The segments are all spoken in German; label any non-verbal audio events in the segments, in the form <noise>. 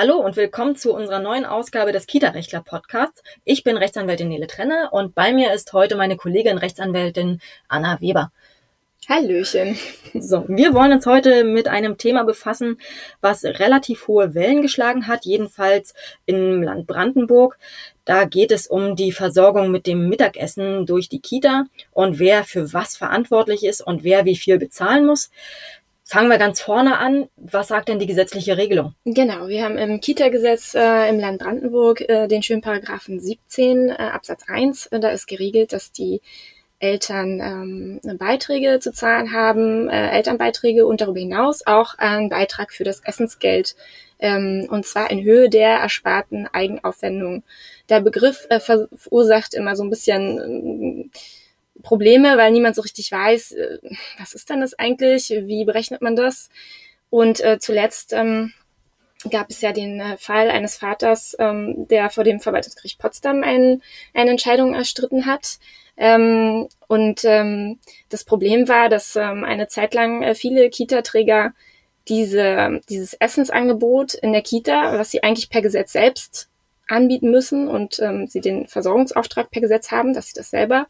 Hallo und willkommen zu unserer neuen Ausgabe des Kita-Rechtler Podcasts. Ich bin Rechtsanwältin Nele Trenner und bei mir ist heute meine Kollegin Rechtsanwältin Anna Weber. Hallöchen. So, wir wollen uns heute mit einem Thema befassen, was relativ hohe Wellen geschlagen hat, jedenfalls im Land Brandenburg. Da geht es um die Versorgung mit dem Mittagessen durch die Kita und wer für was verantwortlich ist und wer wie viel bezahlen muss. Fangen wir ganz vorne an. Was sagt denn die gesetzliche Regelung? Genau, wir haben im Kita-Gesetz äh, im Land Brandenburg äh, den schönen Paragraphen 17 äh, Absatz 1. Da ist geregelt, dass die Eltern ähm, Beiträge zu zahlen haben, äh, Elternbeiträge und darüber hinaus auch einen Beitrag für das Essensgeld ähm, und zwar in Höhe der ersparten Eigenaufwendung. Der Begriff äh, verursacht immer so ein bisschen äh, Probleme, weil niemand so richtig weiß, äh, was ist denn das eigentlich, wie berechnet man das? Und äh, zuletzt ähm, gab es ja den äh, Fall eines Vaters, ähm, der vor dem Verwaltungsgericht Potsdam ein, eine Entscheidung erstritten hat. Ähm, und ähm, das Problem war, dass ähm, eine Zeit lang äh, viele Kita-Träger diese, dieses Essensangebot in der Kita, was sie eigentlich per Gesetz selbst anbieten müssen und ähm, sie den Versorgungsauftrag per Gesetz haben, dass sie das selber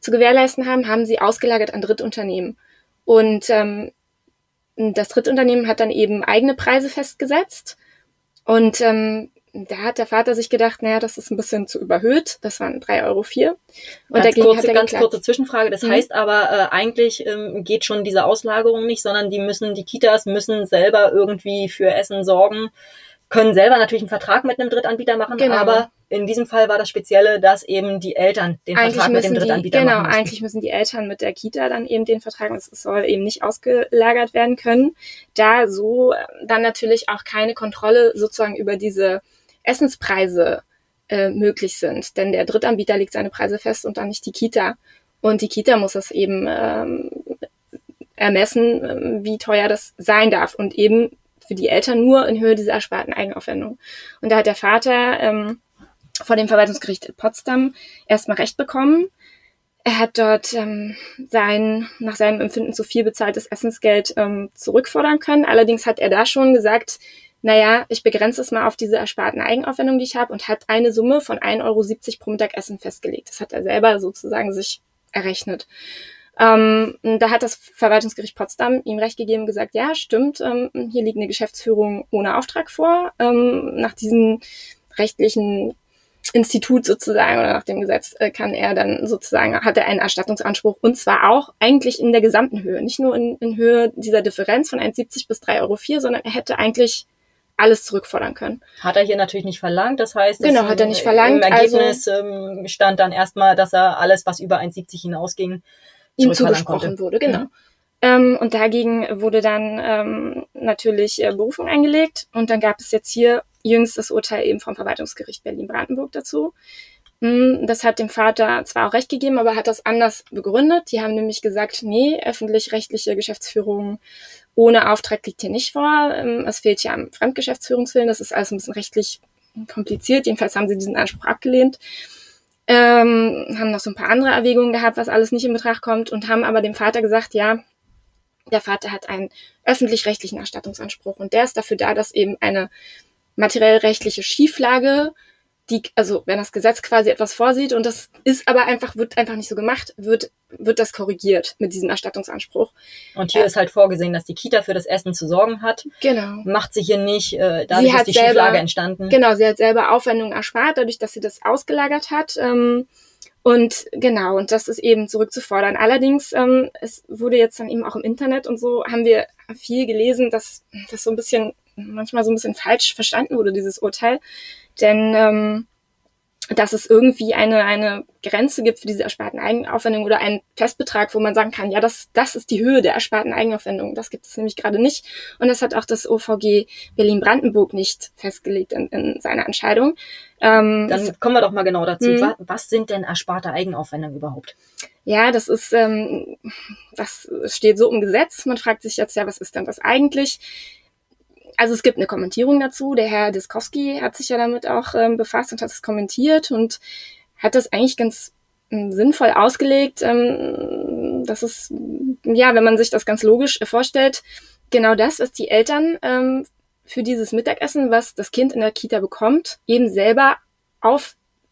zu gewährleisten haben, haben sie ausgelagert an Drittunternehmen. Und ähm, das Drittunternehmen hat dann eben eigene Preise festgesetzt. Und ähm, da hat der Vater sich gedacht, naja, das ist ein bisschen zu überhöht. Das waren 3,04 Euro. Und ganz kurze, ganz kurze Zwischenfrage. Das mhm. heißt aber, äh, eigentlich ähm, geht schon diese Auslagerung nicht, sondern die müssen, die Kitas müssen selber irgendwie für Essen sorgen können selber natürlich einen Vertrag mit einem Drittanbieter machen, genau. aber in diesem Fall war das Spezielle, dass eben die Eltern den eigentlich Vertrag mit dem Drittanbieter die, genau, machen Genau, eigentlich müssen die Eltern mit der Kita dann eben den Vertrag, es soll eben nicht ausgelagert werden können, da so dann natürlich auch keine Kontrolle sozusagen über diese Essenspreise äh, möglich sind. Denn der Drittanbieter legt seine Preise fest und dann nicht die Kita. Und die Kita muss das eben ähm, ermessen, ähm, wie teuer das sein darf. Und eben für die Eltern nur in Höhe dieser ersparten Eigenaufwendung. Und da hat der Vater ähm, vor dem Verwaltungsgericht in Potsdam erstmal Recht bekommen. Er hat dort ähm, sein, nach seinem Empfinden zu viel bezahltes Essensgeld ähm, zurückfordern können. Allerdings hat er da schon gesagt, naja, ich begrenze es mal auf diese ersparten Eigenaufwendungen, die ich habe und hat eine Summe von 1,70 Euro pro Mittagessen festgelegt. Das hat er selber sozusagen sich errechnet. Ähm, da hat das Verwaltungsgericht Potsdam ihm recht gegeben, gesagt, ja, stimmt, ähm, hier liegt eine Geschäftsführung ohne Auftrag vor. Ähm, nach diesem rechtlichen Institut sozusagen oder nach dem Gesetz äh, kann er dann sozusagen, hat er einen Erstattungsanspruch und zwar auch eigentlich in der gesamten Höhe, nicht nur in, in Höhe dieser Differenz von 1,70 bis 3,04 Euro, sondern er hätte eigentlich alles zurückfordern können. Hat er hier natürlich nicht verlangt, das heißt, genau, hat er nicht verlangt. Im Ergebnis also, stand dann erstmal, dass er alles, was über 1,70 hinausging, ihm zugesprochen konnte. wurde, genau. Mhm. Ähm, und dagegen wurde dann ähm, natürlich äh, Berufung eingelegt und dann gab es jetzt hier jüngst das Urteil eben vom Verwaltungsgericht Berlin-Brandenburg dazu. Mm, das hat dem Vater zwar auch recht gegeben, aber hat das anders begründet. Die haben nämlich gesagt, nee, öffentlich-rechtliche Geschäftsführung ohne Auftrag liegt hier nicht vor. Ähm, es fehlt ja am Fremdgeschäftsführungswillen. Das ist alles ein bisschen rechtlich kompliziert. Jedenfalls haben sie diesen Anspruch abgelehnt ähm, haben noch so ein paar andere Erwägungen gehabt, was alles nicht in Betracht kommt und haben aber dem Vater gesagt, ja, der Vater hat einen öffentlich-rechtlichen Erstattungsanspruch und der ist dafür da, dass eben eine materiell-rechtliche Schieflage die, also wenn das Gesetz quasi etwas vorsieht und das ist aber einfach, wird einfach nicht so gemacht, wird, wird das korrigiert mit diesem Erstattungsanspruch. Und hier äh, ist halt vorgesehen, dass die Kita für das Essen zu sorgen hat. Genau. Macht sie hier nicht, äh, dadurch ist die selber, Schieflage entstanden. Genau, sie hat selber Aufwendungen erspart, dadurch, dass sie das ausgelagert hat. Ähm, und genau, und das ist eben zurückzufordern. Allerdings, ähm, es wurde jetzt dann eben auch im Internet und so, haben wir viel gelesen, dass das so ein bisschen, manchmal so ein bisschen falsch verstanden wurde, dieses Urteil. Denn ähm, dass es irgendwie eine, eine Grenze gibt für diese ersparten Eigenaufwendungen oder einen Festbetrag, wo man sagen kann, ja, das, das ist die Höhe der ersparten Eigenaufwendungen. Das gibt es nämlich gerade nicht. Und das hat auch das OVG Berlin-Brandenburg nicht festgelegt in, in seiner Entscheidung. Ähm, Dann kommen wir doch mal genau dazu. Mhm. Was sind denn ersparte Eigenaufwendungen überhaupt? Ja, das ist, ähm, das steht so im Gesetz. Man fragt sich jetzt ja, was ist denn das eigentlich? Also es gibt eine Kommentierung dazu. Der Herr Diskowski hat sich ja damit auch ähm, befasst und hat es kommentiert und hat das eigentlich ganz ähm, sinnvoll ausgelegt. Ähm, das ist, ja, wenn man sich das ganz logisch vorstellt, genau das, was die Eltern ähm, für dieses Mittagessen, was das Kind in der Kita bekommt, eben selber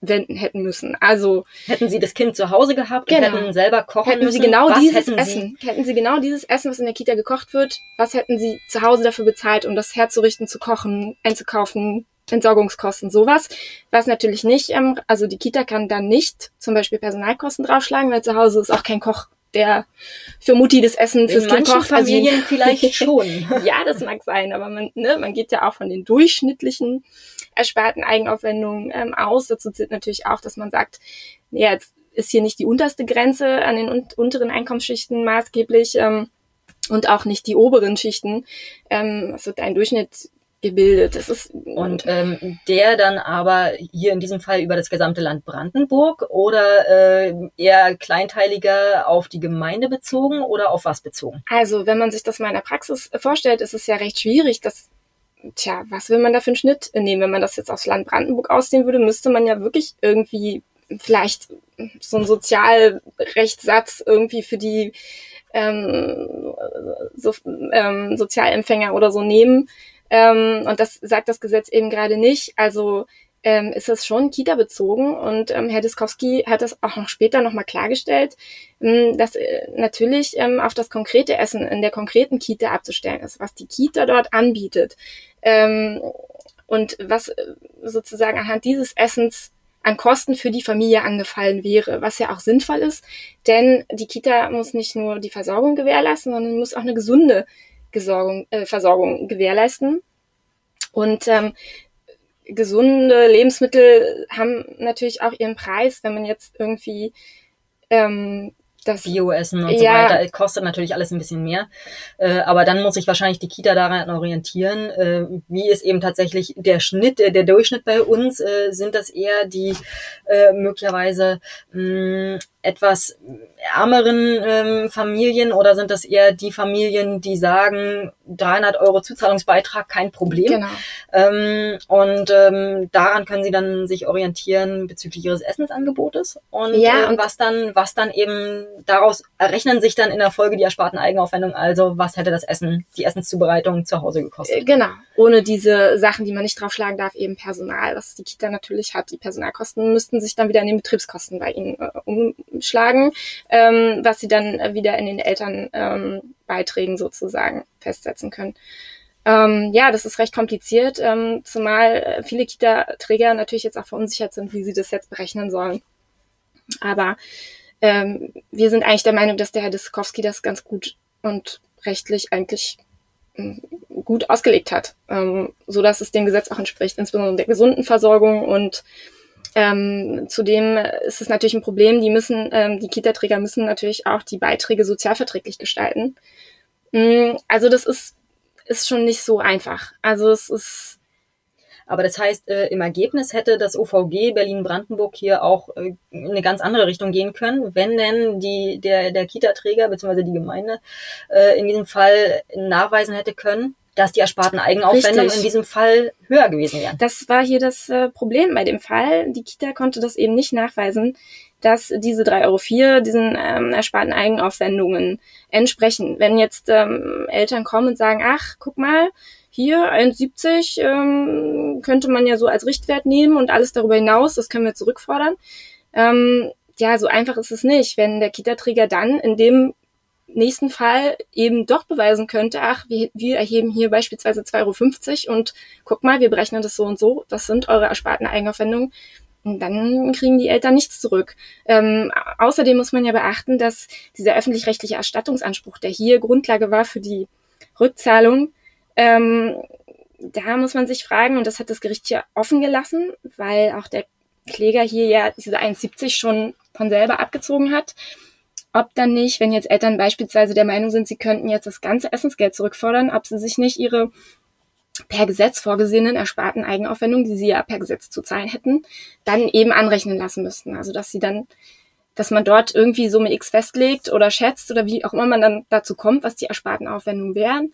aufwenden hätten müssen. Also hätten Sie das Kind zu Hause gehabt genau. und hätten selber kochen hätten müssen, Sie genau dieses hätten Essen, Sie? hätten Sie genau dieses Essen, was in der Kita gekocht wird, was hätten Sie zu Hause dafür bezahlt, um das herzurichten, zu kochen, einzukaufen, Entsorgungskosten, sowas. Was natürlich nicht, ähm, also die Kita kann dann nicht zum Beispiel Personalkosten draufschlagen, weil zu Hause ist auch kein Koch der für Mutti das Essen fürs Kind kocht. Also Familien also, <laughs> vielleicht schon. ja, das mag sein, aber man, ne, man geht ja auch von den durchschnittlichen ersparten Eigenaufwendungen ähm, aus. Dazu zählt natürlich auch, dass man sagt, ja, jetzt ist hier nicht die unterste Grenze an den un unteren Einkommensschichten maßgeblich ähm, und auch nicht die oberen Schichten. Ähm, also ein Durchschnitt gebildet. Das ist und ähm, der dann aber hier in diesem Fall über das gesamte Land Brandenburg oder äh, eher kleinteiliger auf die Gemeinde bezogen oder auf was bezogen? Also wenn man sich das mal in der Praxis vorstellt, ist es ja recht schwierig, dass Tja, was will man da für einen Schnitt nehmen? Wenn man das jetzt aufs Land Brandenburg ausdehnen würde, müsste man ja wirklich irgendwie vielleicht so einen Sozialrechtssatz irgendwie für die ähm, so, ähm, Sozialempfänger oder so nehmen, ähm, und das sagt das Gesetz eben gerade nicht. Also ähm, ist es schon Kita-bezogen und ähm, Herr Diskowski hat das auch noch später nochmal klargestellt, ähm, dass äh, natürlich ähm, auf das konkrete Essen in der konkreten Kita abzustellen ist, was die Kita dort anbietet ähm, und was äh, sozusagen anhand dieses Essens an Kosten für die Familie angefallen wäre, was ja auch sinnvoll ist, denn die Kita muss nicht nur die Versorgung gewährleisten, sondern muss auch eine gesunde Gesorgung, äh, Versorgung gewährleisten. Und ähm, gesunde Lebensmittel haben natürlich auch ihren Preis, wenn man jetzt irgendwie ähm, das Bio-Essen und ja. so weiter kostet natürlich alles ein bisschen mehr. Äh, aber dann muss sich wahrscheinlich die Kita daran orientieren, äh, wie ist eben tatsächlich der Schnitt, äh, der Durchschnitt bei uns. Äh, sind das eher die äh, möglicherweise mh, etwas ärmeren ähm, Familien oder sind das eher die Familien, die sagen, 300 Euro Zuzahlungsbeitrag, kein Problem. Genau. Ähm, und ähm, daran können sie dann sich orientieren bezüglich ihres Essensangebotes und, ja, äh, und was dann, was dann eben daraus errechnen sich dann in der Folge die ersparten Eigenaufwendungen. Also was hätte das Essen, die Essenszubereitung zu Hause gekostet? Äh, genau. Ohne diese Sachen, die man nicht draufschlagen darf, eben Personal, was die Kita natürlich hat. Die Personalkosten müssten sich dann wieder in den Betriebskosten bei ihnen äh, umschlagen ähm, was sie dann wieder in den Elternbeiträgen ähm, sozusagen festsetzen können. Ähm, ja, das ist recht kompliziert, ähm, zumal äh, viele Kita-Träger natürlich jetzt auch verunsichert sind, wie sie das jetzt berechnen sollen. Aber ähm, wir sind eigentlich der Meinung, dass der Herr Diskowski das ganz gut und rechtlich eigentlich hm, gut ausgelegt hat, ähm, so dass es dem Gesetz auch entspricht, insbesondere der gesunden Versorgung und ähm, zudem ist es natürlich ein Problem, die müssen, ähm, die Kita-Träger müssen natürlich auch die Beiträge sozialverträglich gestalten. Mm, also das ist, ist schon nicht so einfach. Also es ist aber das heißt, äh, im Ergebnis hätte das OVG Berlin-Brandenburg hier auch äh, in eine ganz andere Richtung gehen können, wenn denn die, der, der Kita-Träger bzw. die Gemeinde äh, in diesem Fall nachweisen hätte können, dass die ersparten Eigenaufwendungen Richtig. in diesem Fall höher gewesen wären. Das war hier das äh, Problem bei dem Fall. Die Kita konnte das eben nicht nachweisen, dass diese 3,04 Euro diesen ähm, ersparten Eigenaufwendungen entsprechen. Wenn jetzt ähm, Eltern kommen und sagen, ach, guck mal, hier 1,70 ähm, könnte man ja so als Richtwert nehmen und alles darüber hinaus, das können wir zurückfordern. Ähm, ja, so einfach ist es nicht, wenn der Kita-Träger dann in dem nächsten Fall eben doch beweisen könnte, ach, wir, wir erheben hier beispielsweise 2,50 Euro und guck mal, wir berechnen das so und so, das sind eure ersparten Eigenaufwendungen. Und dann kriegen die Eltern nichts zurück. Ähm, außerdem muss man ja beachten, dass dieser öffentlich-rechtliche Erstattungsanspruch, der hier Grundlage war für die Rückzahlung, ähm, da muss man sich fragen, und das hat das Gericht hier offen gelassen, weil auch der Kläger hier ja diese 1,70 schon von selber abgezogen hat ob dann nicht, wenn jetzt Eltern beispielsweise der Meinung sind, sie könnten jetzt das ganze Essensgeld zurückfordern, ob sie sich nicht ihre per Gesetz vorgesehenen ersparten Eigenaufwendungen, die sie ja per Gesetz zu zahlen hätten, dann eben anrechnen lassen müssten. Also dass sie dann, dass man dort irgendwie Summe X festlegt oder schätzt oder wie auch immer man dann dazu kommt, was die ersparten Aufwendungen wären,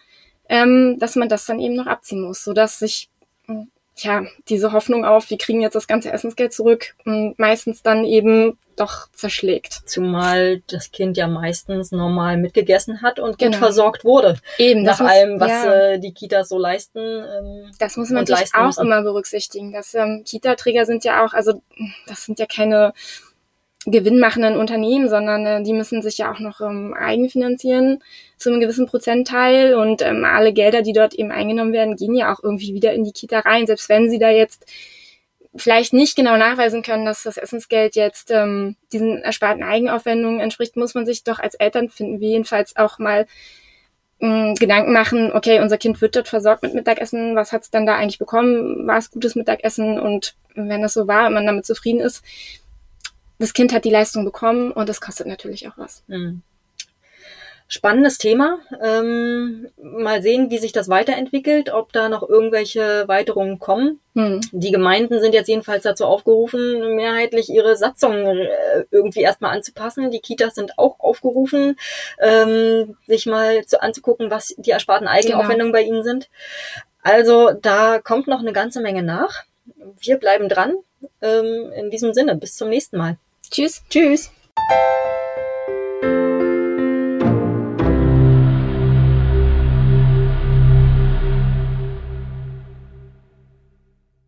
ähm, dass man das dann eben noch abziehen muss, sodass sich tja, diese Hoffnung auf, wir kriegen jetzt das ganze Essensgeld zurück, meistens dann eben doch zerschlägt. Zumal das Kind ja meistens normal mitgegessen hat und gut genau. versorgt wurde. Eben. Nach muss, allem, was ja. äh, die Kitas so leisten. Ähm, das muss man natürlich auch müssen. immer berücksichtigen. Dass ähm, Kita-Träger sind ja auch, also das sind ja keine gewinnmachenden Unternehmen, sondern äh, die müssen sich ja auch noch ähm, eigenfinanzieren zu einem gewissen Prozentteil und ähm, alle Gelder, die dort eben eingenommen werden, gehen ja auch irgendwie wieder in die Kita rein, selbst wenn sie da jetzt vielleicht nicht genau nachweisen können, dass das Essensgeld jetzt ähm, diesen ersparten Eigenaufwendungen entspricht, muss man sich doch als Eltern finden wir jedenfalls auch mal ähm, Gedanken machen, okay, unser Kind wird dort versorgt mit Mittagessen, was hat es dann da eigentlich bekommen? War es gutes Mittagessen? Und wenn das so war und man damit zufrieden ist, das Kind hat die Leistung bekommen und das kostet natürlich auch was. Mhm. Spannendes Thema. Ähm, mal sehen, wie sich das weiterentwickelt, ob da noch irgendwelche Weiterungen kommen. Hm. Die Gemeinden sind jetzt jedenfalls dazu aufgerufen, mehrheitlich ihre Satzungen äh, irgendwie erstmal anzupassen. Die Kitas sind auch aufgerufen, ähm, sich mal zu, anzugucken, was die ersparten Eigenaufwendungen genau. bei ihnen sind. Also da kommt noch eine ganze Menge nach. Wir bleiben dran. Ähm, in diesem Sinne, bis zum nächsten Mal. Tschüss. Tschüss.